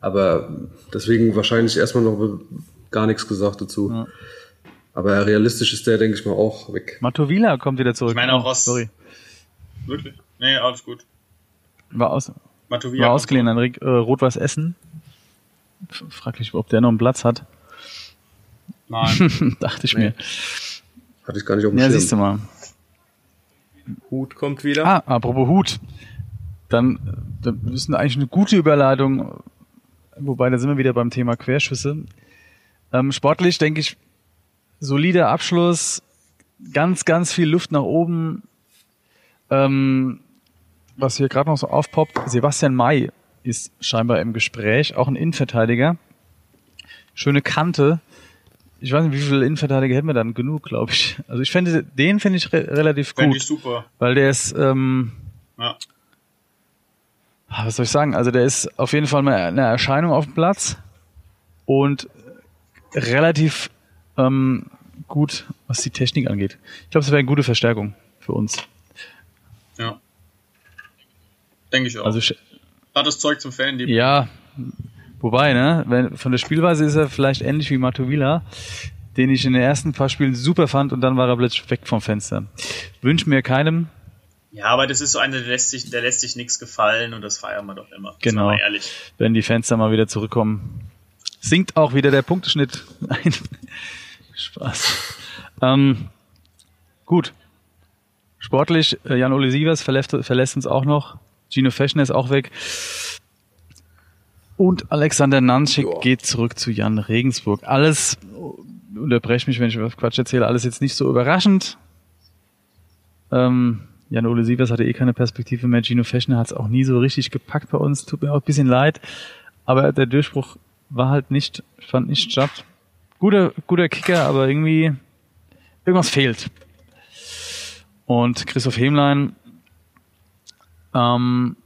Aber deswegen wahrscheinlich erstmal noch gar nichts gesagt dazu. Ja. Aber realistisch ist der, denke ich mal, auch weg. Matovila kommt wieder zurück. Ich meine auch aus. Sorry. Wirklich? Nee, alles gut. War, aus, Matovila war ausgeliehen an äh, Rot-Weiß Essen. Fraglich, ob der noch einen Platz hat. Nein. Dachte ich nee. mir. Hatte ich gar nicht auf dem Ja, Schirm. siehst du mal. Hut kommt wieder. Ah, apropos Hut. Dann, dann ist eigentlich eine gute Überleitung, wobei da sind wir wieder beim Thema Querschüsse. Ähm, sportlich denke ich, solider Abschluss, ganz, ganz viel Luft nach oben. Ähm, was hier gerade noch so aufpoppt, Sebastian May ist scheinbar im Gespräch, auch ein Innenverteidiger. Schöne Kante. Ich weiß nicht, wie viele Innenverteidiger hätten wir dann? Genug, glaube ich. Also ich finde, den finde ich re relativ Fände gut. ich super. Weil der ist, ähm, Ja. Ah, was soll ich sagen? Also der ist auf jeden Fall mal eine Erscheinung auf dem Platz und relativ ähm, gut, was die Technik angeht. Ich glaube, es wäre eine gute Verstärkung für uns. Ja. Denke ich auch. Also sch- Hat das Zeug zum Fan, die ja, wobei, ne, wenn, von der Spielweise ist er vielleicht ähnlich wie Matovila, den ich in den ersten paar Spielen super fand und dann war er plötzlich weg vom Fenster. Wünsch mir keinem, Ja, aber das ist so einer, der lässt sich, der lässt sich nichts gefallen und das feiern wir doch immer. Genau. ehrlich. wenn die dann mal wieder zurückkommen. Sinkt auch wieder der Punkteschnitt. Nein. Spaß. Ähm, gut. Sportlich, äh, Jan-Ole Sievers verlässt, verlässt uns auch noch. Gino Feschner ist auch weg. Und Alexander Nanschik Joa. geht zurück zu Jan Regensburg. Alles, unterbrech mich, wenn ich was Quatsch erzähle, alles jetzt nicht so überraschend. Ähm, Jan-Ole Sievers hatte eh keine Perspektive mehr. Gino Feschner hat es auch nie so richtig gepackt bei uns. Tut mir auch ein bisschen leid. Aber der Durchbruch war halt nicht, fand nicht statt. Guter, guter Kicker, aber irgendwie, irgendwas fehlt. Und Christoph Hemlein, ähm,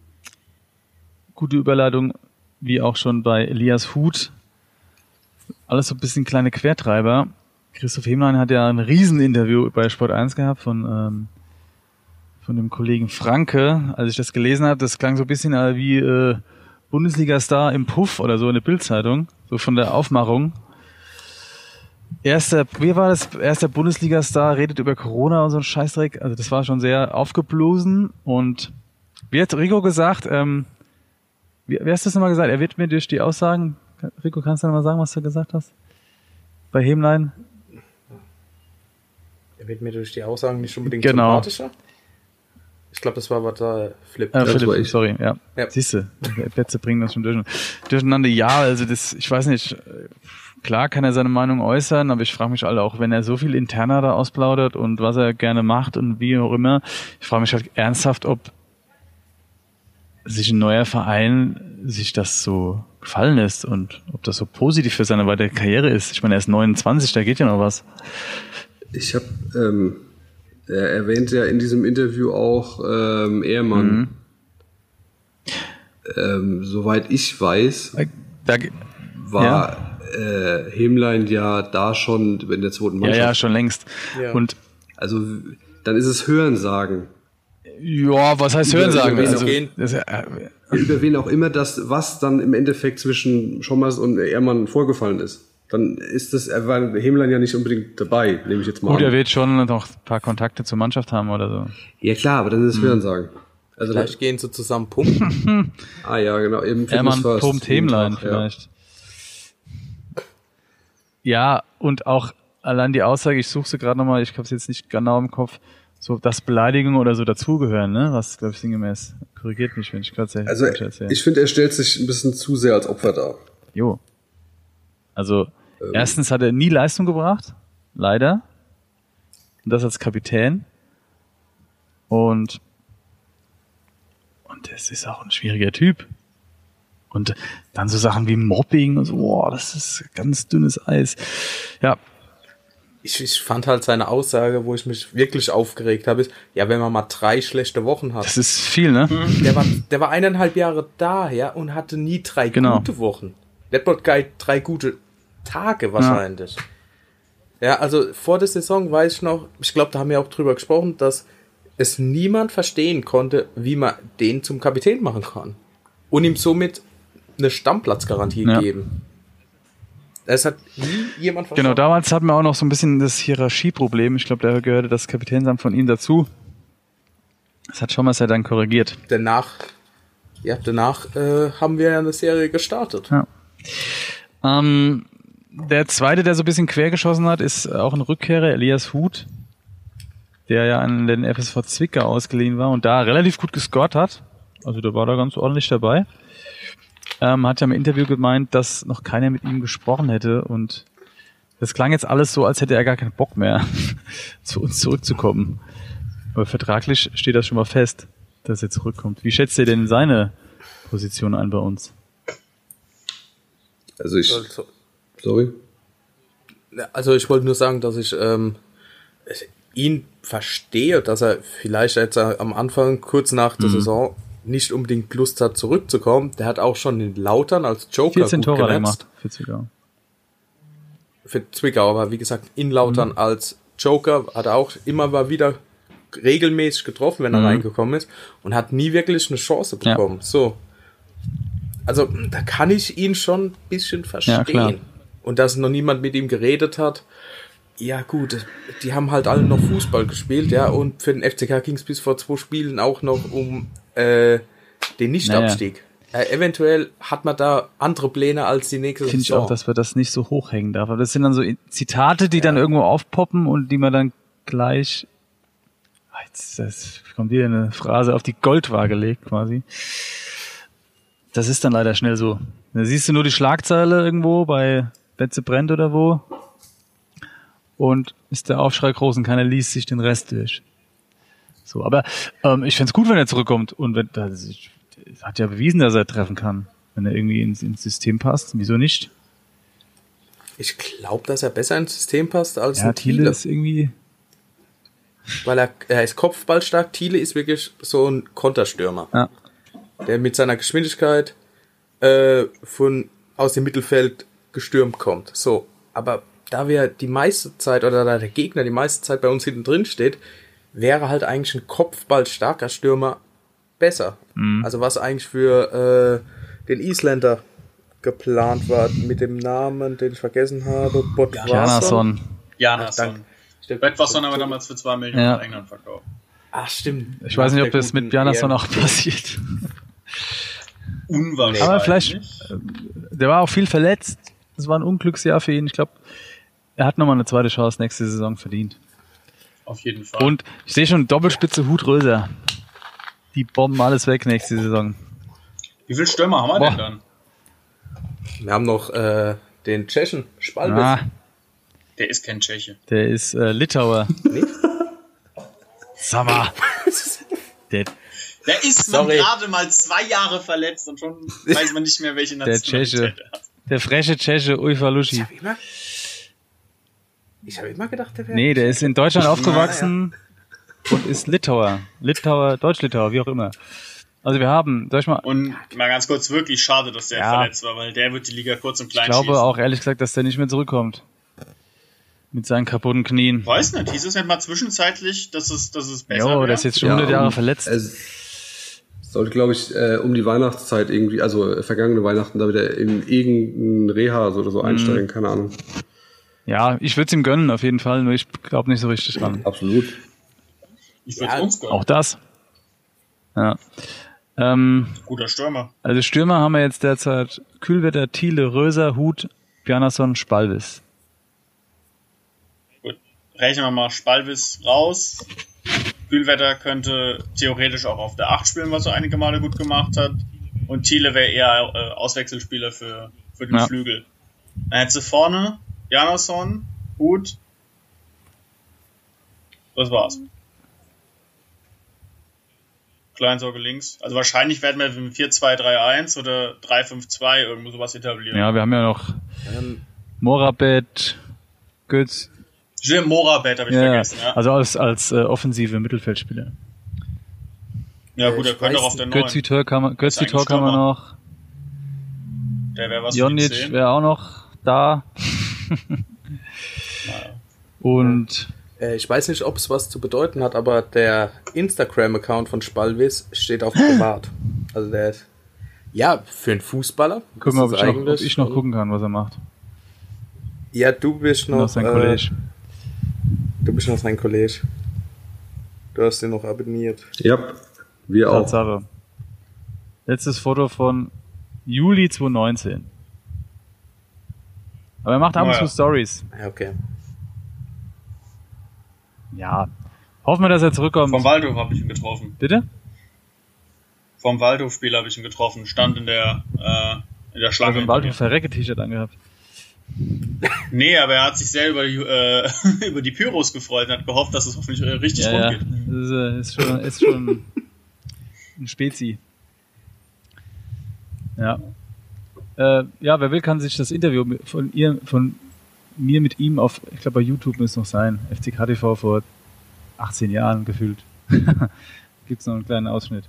gute Überleitung, wie auch schon bei Elias Huth. Alles so ein bisschen kleine Quertreiber. Christoph Hemlein hat ja ein Rieseninterview bei Sport 1 gehabt von, ähm, von dem Kollegen Franke. Als ich das gelesen habe, das klang so ein bisschen äh, wie äh, Bundesliga-Star im Puff oder so in der Bildzeitung, so von der Aufmachung. Erster, wie war das? Erster Bundesliga-Star redet über Corona und so ein Scheißdreck. Also das war schon sehr aufgeblosen und wie hat Rico gesagt, ähm, wie, wie hast du das nochmal gesagt? Er wird mir durch die Aussagen, Rico, kannst du nochmal sagen, was du gesagt hast? Bei Hemlein? Er wird mir durch die Aussagen nicht unbedingt Genau. sympathischer. Ich glaube, das war was da Flip. Äh, das Philipp, ich. sorry, ja. Ja. Siehst du, Plätze bringen das schon durch, durcheinander. Ja, also das, ich weiß nicht, äh, klar kann er seine Meinung äußern, aber ich frage mich alle auch, wenn er so viel interner da ausplaudert und was er gerne macht und wie auch immer, ich frage mich halt ernsthaft, ob sich ein neuer Verein sich das so gefallen lässt und ob das so positiv für seine weitere Karriere ist. Ich meine, er ist 29, da geht ja noch was. Ich habe, ähm, er erwähnt ja in diesem Interview auch ähm, Ehrmann. Mhm. ähm, soweit ich weiß, Da, war äh, Hemlein ja da schon in der zweiten ja, Mannschaft. ja, schon längst. Ja. Und Also dann ist es Hörensagen. Ja, was heißt Über- hören sagen? über wen Also, das, äh, Über wen auch immer das, was dann im Endeffekt zwischen Schommers und Ehrmann vorgefallen ist. Dann ist das, er war Hemlein ja nicht unbedingt dabei, nehme ich jetzt mal gut, er an. wird schon noch ein paar Kontakte zur Mannschaft haben oder so. Ja klar, aber dann ist es Hörensagen. Also Vielleicht gehen sie zusammen pumpen. ah ja, genau, eben Ehrmann pumpt Hemlein Tag, ja. vielleicht. Ja. und auch allein die Aussage, ich suche sie gerade nochmal, ich habe es jetzt nicht genau im Kopf, so dass Beleidigungen oder so dazugehören, ne? Was, glaube ich, sinngemäß. Korrigiert mich, wenn ich gerade Also ich finde, er stellt sich ein bisschen zu sehr als Opfer dar. Jo. Also, Ähm. erstens hat er nie Leistung gebracht, leider. Und das als Kapitän. Und, und das ist auch ein schwieriger Typ. Und dann so Sachen wie Mobbing und so, boah, das ist ganz dünnes Eis. Ja, Ich, ich fand halt seine Aussage, wo ich mich wirklich aufgeregt habe, ist, ja, wenn man mal drei schlechte Wochen hat. das ist viel, ne? Der war, der war eineinhalb Jahre da, ja, und hatte nie drei Genau. gute Wochen. Netball Guide drei gute Tage wahrscheinlich. Ja. also vor der Saison weiß ich noch, ich glaube, da haben wir auch drüber gesprochen, dass es niemand verstehen konnte, wie man den zum Kapitän machen kann. Und ihm somit eine Stammplatzgarantie Ja. geben. Es hat nie jemand Genau, damals hatten wir auch noch so ein bisschen das Hierarchieproblem. Ich glaube, da gehörte das Kapitänsamt von ihm dazu. Das hat Schommers ja dann korrigiert. danach, ja, danach äh, haben wir ja eine Serie gestartet. Ja. Ähm, der zweite, der so ein bisschen quer geschossen hat, ist auch ein Rückkehrer, Elias Huth, der ja an den FSV Zwickau ausgeliehen war und da relativ gut gescored hat. Also der war da ganz ordentlich dabei. Ähm, hat ja im Interview gemeint, dass noch keiner mit ihm gesprochen hätte und das klang jetzt alles so, als hätte er gar keinen Bock mehr, zu uns zurückzukommen. Aber vertraglich steht das schon mal fest, dass er zurückkommt. Wie schätzt ihr denn seine Position ein bei uns? Also ich, Also, sorry. also ich wollte nur sagen, dass ich ähm, ihn verstehe, dass er vielleicht jetzt am Anfang, kurz nach der Saison, nicht unbedingt Lust hat, zurückzukommen. Der hat auch schon den Lautern als Joker 14 gut Tore gemacht für Zwickau. Für Zwickau, aber wie gesagt, in Lautern als Joker hat er auch immer mal wieder regelmäßig getroffen, wenn er Mhm. reingekommen ist und hat nie wirklich eine Chance Ja. bekommen. So. Also, da kann ich ihn schon ein bisschen verstehen. klar. Und dass noch niemand mit ihm geredet hat. Ja, gut, die haben halt alle noch Fußball gespielt, ja, und für den FCK ging es bis vor zwei Spielen auch noch um äh, den Nichtabstieg. Äh, eventuell hat man da andere Pläne als die nächste Finde ich auch, dass wir das nicht so hochhängen darf. Aber das sind dann so Zitate, die dann irgendwo aufpoppen und die man dann gleich. Ah, Jetzt das kommt wieder eine Phrase auf die Goldwaage legt, quasi. Das ist dann leider schnell so. Da siehst du nur die Schlagzeile irgendwo bei Betze brennt oder wo. Und ist der Aufschrei groß und keiner liest sich den Rest durch. So, aber ähm, ich find's gut, wenn er zurückkommt und wenn das ist, hat ja bewiesen, dass er treffen kann, wenn er irgendwie ins, ins System passt. Wieso nicht? Ich glaube, dass er besser ins System passt als Ja, ein Thiele Thiele. ist irgendwie. Weil er, er ist kopfballstark. Thiele ist wirklich so ein Konterstürmer, Ja, der mit seiner Geschwindigkeit äh, von aus dem Mittelfeld gestürmt kommt. So, aber da wir die meiste Zeit oder da der Gegner die meiste Zeit bei uns hinten drin steht, wäre halt eigentlich ein kopfballstarker Stürmer besser. Also was eigentlich für äh, den Isländer geplant war mit dem Namen, den ich vergessen habe, Botwason. Janason. Bradwasson haben wir damals für 2 Millionen Ja. nach England verkauft. Ach, stimmt. Ich weiß nicht, ob das mit EM. auch passiert. Unwahrscheinlich. Aber vielleicht, äh, der war auch viel verletzt. Das war ein Unglücksjahr für ihn. Ich glaube, er hat nochmal eine zweite Chance nächste Saison verdient. Auf jeden Fall. Und ich sehe schon Doppelspitze Hut Röser. Die bomben alles weg nächste Saison. Wie viele Stürmer haben wir Boah. denn dann? Wir haben noch äh, den Tschechen, Spalbis. Ah, Der ist kein Tscheche. der ist äh, Litauer. Nicht? Sag mal. Der, Der ist gerade mal zwei Jahre verletzt und schon weiß man nicht mehr, welche der Nationalität Tscheche. er hat. Der freche Tscheche Uifa Luschi. Habe ich hab immer gedacht, der wäre. Nee, der ist in Deutschland aufgewachsen und ist Litauer. Litauer, Deutsch-Litauer, wie auch immer. Also wir haben, soll ich mal, Und mal ganz kurz, wirklich schade, dass der Ja. verletzt war, weil der wird die Liga kurz und ich klein glaube schießen. auch ehrlich gesagt, dass der nicht mehr zurückkommt. Mit seinen kaputten Knien. Weiß nicht, hieß es nicht mal zwischenzeitlich, dass es, dass es besser Jo, der ist jetzt schon Ja, 100 Jahre um- verletzt. Es sollte, glaube ich, äh, um die Weihnachtszeit irgendwie, also äh, vergangene Weihnachten, da wieder in irgendein Reha oder Mhm. so einsteigen, keine Ahnung. Ja, ich würde es ihm gönnen, auf jeden Fall, nur ich glaube nicht so richtig dran. Absolut. Ich würde Ja, uns gönnen. Auch das. Ja. Ähm, Guter Stürmer. also Stürmer haben wir jetzt derzeit Kühlwetter, Thiele, Röser, Hut, Bjarnason, Spalvis. Gut. Rechnen wir mal Spalvis raus. Kühlwetter könnte theoretisch auch auf der 8 spielen, was er einige Male gut gemacht hat. Und Thiele wäre eher äh, Auswechselspieler für, für den Ja. Flügel. Dann hättest du vorne Janason, Hut. Das war's. Kleinsorge links. Also wahrscheinlich werden wir mit 4-2-3-1 oder 3-5-2 irgendwo sowas etablieren. Ja, wir haben ja noch Ähm, Morabet, Götz, Jim Morabet habe ich ja, vergessen. Ja, also als, als äh, offensive Mittelfeldspieler. ja gut, er könnte auch auf der 9. Götzi Tor kann man, Götzi Tor kann man noch, Der wäre was Jonic 10. wäre auch noch da. Und äh, ich weiß nicht, ob es was zu bedeuten hat, aber der Instagram-Account von Spalvis steht auf privat. Also der ist, ja, für einen Fußballer. gucken wir, ob ich, noch, ob ich noch gucken kann, was er macht. Ja, du bist Noch noch, sein äh, Kollege. du bist noch sein Kollege. Du hast ihn noch abonniert. Ja, wir auch. Tatsache. Letztes Foto von Juli 2019. Aber er macht ab und zu Stories. Ja, okay. Ja. Hoffen wir, dass er zurückkommt. Vom Waldhof habe ich ihn getroffen. Bitte? Vom Waldhof-Spiel habe ich ihn getroffen. Stand in der, äh, in der Schlange. Ein Waldhof Verrecke-T-Shirt angehabt. Nee, aber er hat sich sehr über die, äh, über die Pyros gefreut und hat gehofft, dass es hoffentlich äh, richtig Ja, rund ja. geht. Das ist, äh, ist schon, ist schon ein Spezi. Ja. Äh, ja, wer will, kann sich das Interview von ihr, von mir mit ihm auf, ich glaube bei YouTube müsste es noch sein, FCKTV vor 18 Jahren gefühlt. Gibt's noch einen kleinen Ausschnitt.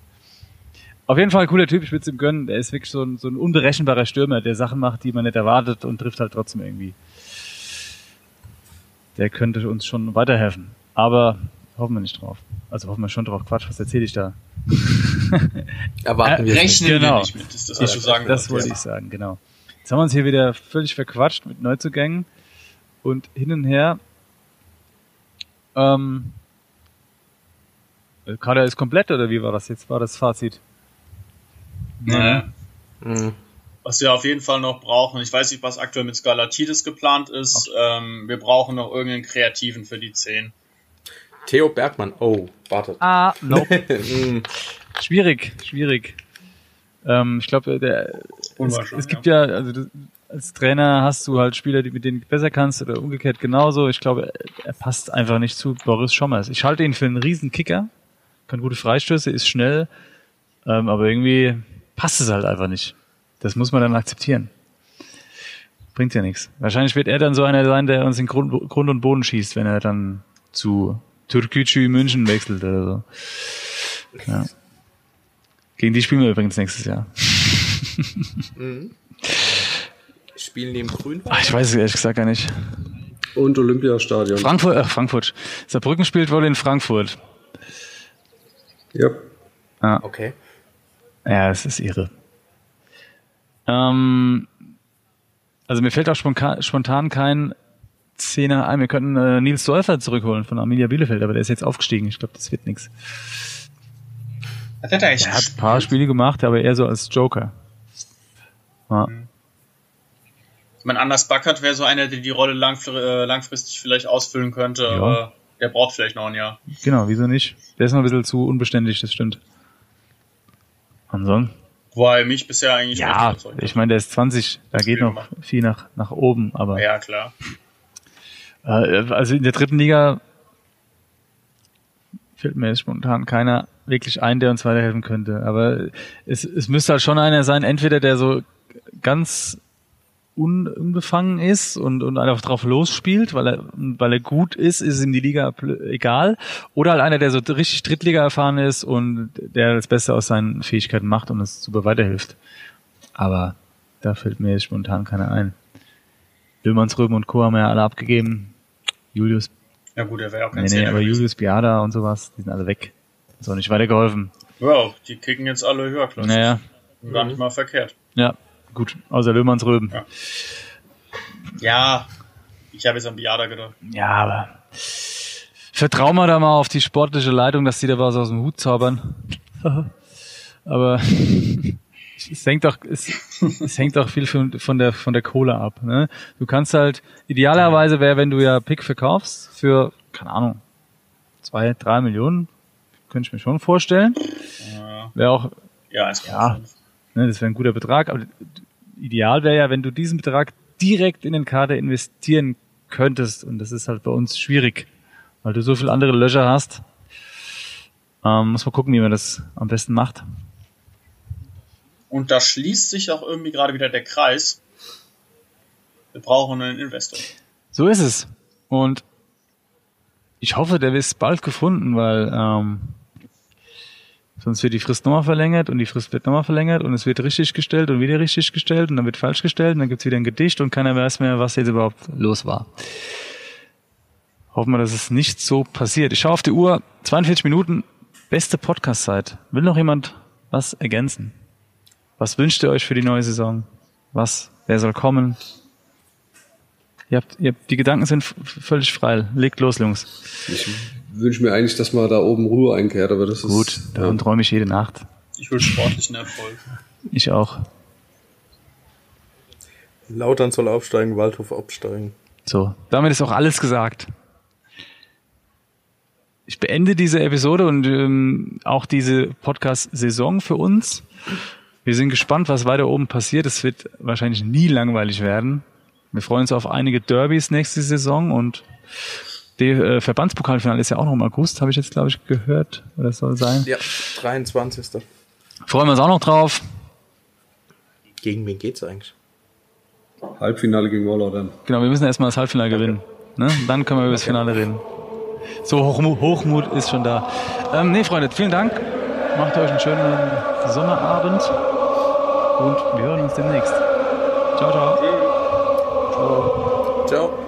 Auf jeden Fall ein cooler Typ, ich würde es ihm gönnen. Der ist wirklich so ein, so ein unberechenbarer Stürmer, der Sachen macht, die man nicht erwartet und trifft halt trotzdem irgendwie. Der könnte uns schon weiterhelfen. Aber hoffen wir nicht drauf. Also hoffen wir schon drauf. Quatsch, was erzähle ich da? Erwarten Äh, wir Rechnen Genau. wir nicht mit, ist das, was du sagen das wollte ich sagen, genau. Jetzt haben wir uns hier wieder völlig verquatscht mit Neuzugängen und hin und her. Ähm, äh, Kader ist komplett oder wie war das jetzt? War das Fazit? Naja. Mhm. Was wir auf jeden Fall noch brauchen, ich weiß nicht, was aktuell mit Skalatidis geplant ist, ähm, wir brauchen noch irgendeinen Kreativen für die 10. Theo Bergmann. Oh, wartet. Ah, nope. Mhm. schwierig, schwierig. Ähm, ich glaube, der es, Unwahrscheinlich, es gibt ja, also du, als Trainer hast du halt Spieler, die mit denen du besser kannst oder umgekehrt genauso. Ich glaube, er, er passt einfach nicht zu Boris Schommers. Ich halte ihn für einen riesen Kicker, kann gute Freistöße, ist schnell, ähm, aber irgendwie passt es halt einfach nicht. Das muss man dann akzeptieren. Bringt ja nichts. Wahrscheinlich wird er dann so einer sein, der uns in Grund, Grund und Boden schießt, wenn er dann zu Türkgücü München wechselt oder so. Ja. Gegen die spielen wir übrigens nächstes Jahr. Spielen die im Grün? Ach, ich weiß es ehrlich gesagt gar nicht. Und Olympiastadion. Frankfurt, äh, Frankfurt. Saarbrücken spielt wohl in Frankfurt. ja. Okay. Ja, es ist irre. Ähm, also mir fällt auch spontan, spontan kein Zehner ein. Wir könnten äh, Nils Dolfer zurückholen von Arminia Bielefeld, aber der ist jetzt aufgestiegen. Ich glaube, das wird nichts. Hat er echt Er hat ein paar Spiele gemacht, aber eher so als Joker. Ja. Ich meine, Anders Backert wäre so einer, der die Rolle langfr äh, langfristig vielleicht ausfüllen könnte, aber der braucht vielleicht noch ein Jahr. Genau, wieso nicht? Der ist noch ein bisschen zu unbeständig, das stimmt. Ansonsten. Wobei mich bisher eigentlich Ja, ich meine, der ist 20, da geht noch viel nach, nach oben, aber. Ja, klar. Äh, also in der dritten Liga fällt mir jetzt spontan keiner wirklich ein, der uns weiterhelfen könnte. Aber es, es müsste halt schon einer sein, entweder der so ganz un, unbefangen ist und, und einfach drauf losspielt, weil er, weil er gut ist, ist ihm die Liga egal. Oder halt einer, der so richtig Drittliga erfahren ist und der das Beste aus seinen Fähigkeiten macht und es super weiterhilft. Aber da fällt mir jetzt spontan keiner ein. Löhmanns, Röben und Co. haben ja alle abgegeben. Julius, Ja gut, er wäre auch kein nee, nee, aber gewesen. Julius Biada und sowas, die sind alle weg. Ist auch nicht weitergeholfen. Wow, die kicken jetzt alle höherklassig. Naja, Gar nicht mal verkehrt. ja, gut. Außer Löhmanns, Röben. Ja. Ja, ich habe jetzt an Biada gedacht. Ja, aber vertrau mal da mal auf die sportliche Leitung, dass die da was aus dem Hut zaubern. aber es hängt doch, es, es hängt doch viel von, von der von der Kohle ab. Ne? Du kannst halt idealerweise wäre, wenn du ja Pick verkaufst für keine Ahnung zwei, drei Millionen, könnte ich mir schon vorstellen. Ja, Wäre auch ja, 1,5. Ja. Ne, das wäre ein guter Betrag, aber ideal wäre ja, wenn du diesen Betrag direkt in den Kader investieren könntest. Und das ist halt bei uns schwierig, weil du so viele andere Löcher hast. Ähm, muss man gucken, wie man das am besten macht. Und da schließt sich auch irgendwie gerade wieder der Kreis. Wir brauchen einen Investor. So ist es. Und ich hoffe, der ist bald gefunden, weil ähm, sonst wird die Frist nochmal verlängert und die Frist wird nochmal verlängert und es wird richtig gestellt und wieder richtig gestellt und dann wird falsch gestellt und dann gibt's wieder ein Gedicht und keiner weiß mehr, was jetzt überhaupt los war. Hoffen wir, dass es nicht so passiert. Ich schaue auf die Uhr, 42 Minuten, beste Podcast-Zeit. Will noch jemand was ergänzen? Was wünscht ihr euch für die neue Saison? Was? Wer soll kommen? Ihr habt, ihr habt, die Gedanken sind völlig frei. Legt los, Jungs. Ich wünsche mir eigentlich, dass mal da oben Ruhe einkehrt, aber das Gut, ist. davon träume ich jede Nacht. Ich will sportlichen Erfolg. Ich auch. Lautern soll aufsteigen, Waldhof absteigen. So, damit ist auch alles gesagt. Ich beende diese Episode und ähm, auch diese Podcast-Saison für uns. Wir sind gespannt, was weiter oben passiert. Es wird wahrscheinlich nie langweilig werden. Wir freuen uns auf einige Derbys nächste Saison und der äh, Verbandspokalfinale ist ja auch noch im August, habe ich jetzt, glaube ich, gehört. Oder soll sein. Ja, 23. Freuen wir uns auch noch drauf. Gegen wen geht's eigentlich? Halbfinale gegen Waller Genau, wir müssen erstmal das Halbfinale gewinnen. Ne? Dann können wir über das Finale reden. So, Hochmut, Hochmut ist schon da. Ähm, nee, Freunde, vielen Dank. Macht euch einen schönen Sommerabend. Und wir hören uns demnächst. Ciao, ciao. Ciao. So.